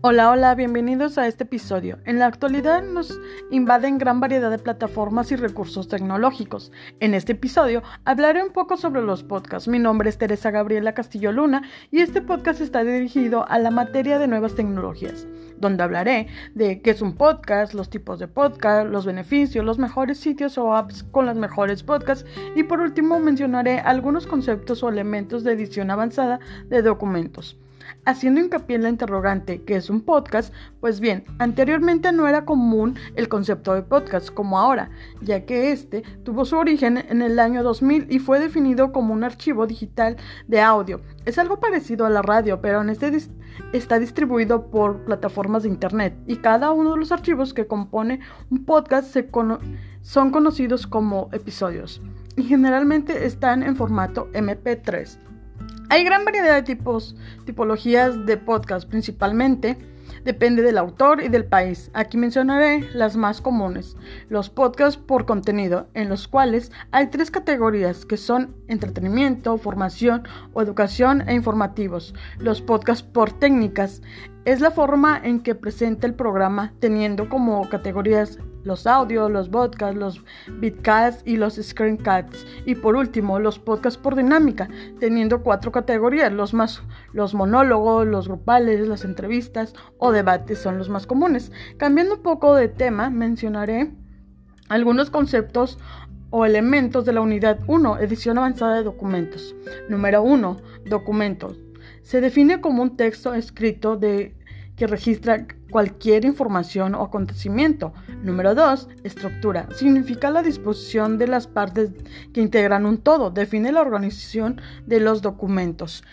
Hola, hola, bienvenidos a este episodio. En la actualidad nos invaden gran variedad de plataformas y recursos tecnológicos. En este episodio hablaré un poco sobre los podcasts. Mi nombre es Teresa Gabriela Castillo Luna y este podcast está dirigido a la materia de nuevas tecnologías, donde hablaré de qué es un podcast, los tipos de podcast, los beneficios, los mejores sitios o apps con las mejores podcasts y por último mencionaré algunos conceptos o elementos de edición avanzada de documentos. Haciendo hincapié en la interrogante, ¿qué es un podcast? Pues bien, anteriormente no era común el concepto de podcast como ahora, ya que este tuvo su origen en el año 2000 y fue definido como un archivo digital de audio. Es algo parecido a la radio, pero en este está distribuido por plataformas de internet y cada uno de los archivos que compone un podcast son conocidos como episodios y generalmente están en formato MP3. Hay gran variedad de tipos, tipologías de podcast, principalmente depende del autor y del país. Aquí mencionaré las más comunes. Los podcasts por contenido, en los cuales hay tres categorías que son entretenimiento, formación o educación e informativos. Los podcasts por técnicas es la forma en que presenta el programa teniendo como categorías los audios, los podcasts, los bitcasts y los screencasts. Y por último, los podcasts por dinámica, teniendo cuatro categorías. Los más los monólogos, los grupales, las entrevistas o debates son los más comunes. Cambiando un poco de tema, mencionaré algunos conceptos o elementos de la unidad 1, edición avanzada de documentos. Número 1, documentos. Se define como un texto escrito de que registra cualquier información o acontecimiento. Número 2. Estructura. Significa la disposición de las partes que integran un todo. Define la organización de los documentos.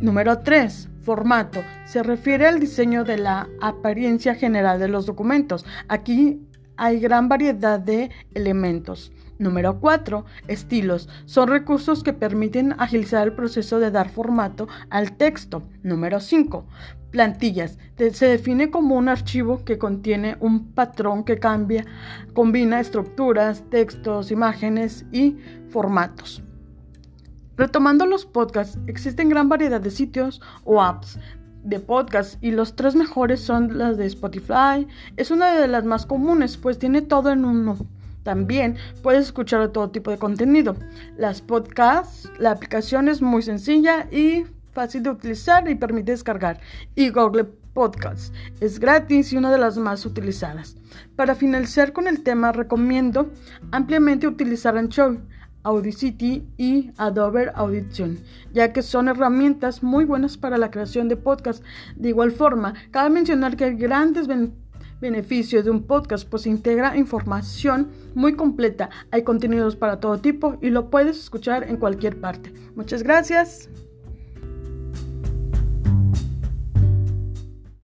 Número 3. Formato. Se refiere al diseño de la apariencia general de los documentos. Aquí hay gran variedad de elementos. Número 4. Estilos. Son recursos que permiten agilizar el proceso de dar formato al texto. Número 5. Plantillas. Se define como un archivo que contiene un patrón que cambia, combina estructuras, textos, imágenes y formatos. Retomando los podcasts, existen gran variedad de sitios o apps de podcast y los tres mejores son las de Spotify. Es una de las más comunes, pues tiene todo en uno. También puedes escuchar todo tipo de contenido. Las podcasts, la aplicación es muy sencilla y fácil de utilizar y permite descargar. Y Google Podcasts es gratis y una de las más utilizadas. Para finalizar con el tema, recomiendo ampliamente utilizar Anchor, Audacity y Adobe Audition, ya que son herramientas muy buenas para la creación de podcasts. De igual forma, cabe mencionar que hay grandes beneficios de un podcast, pues integra información muy completa. Hay contenidos para todo tipo y lo puedes escuchar en cualquier parte. Muchas gracias.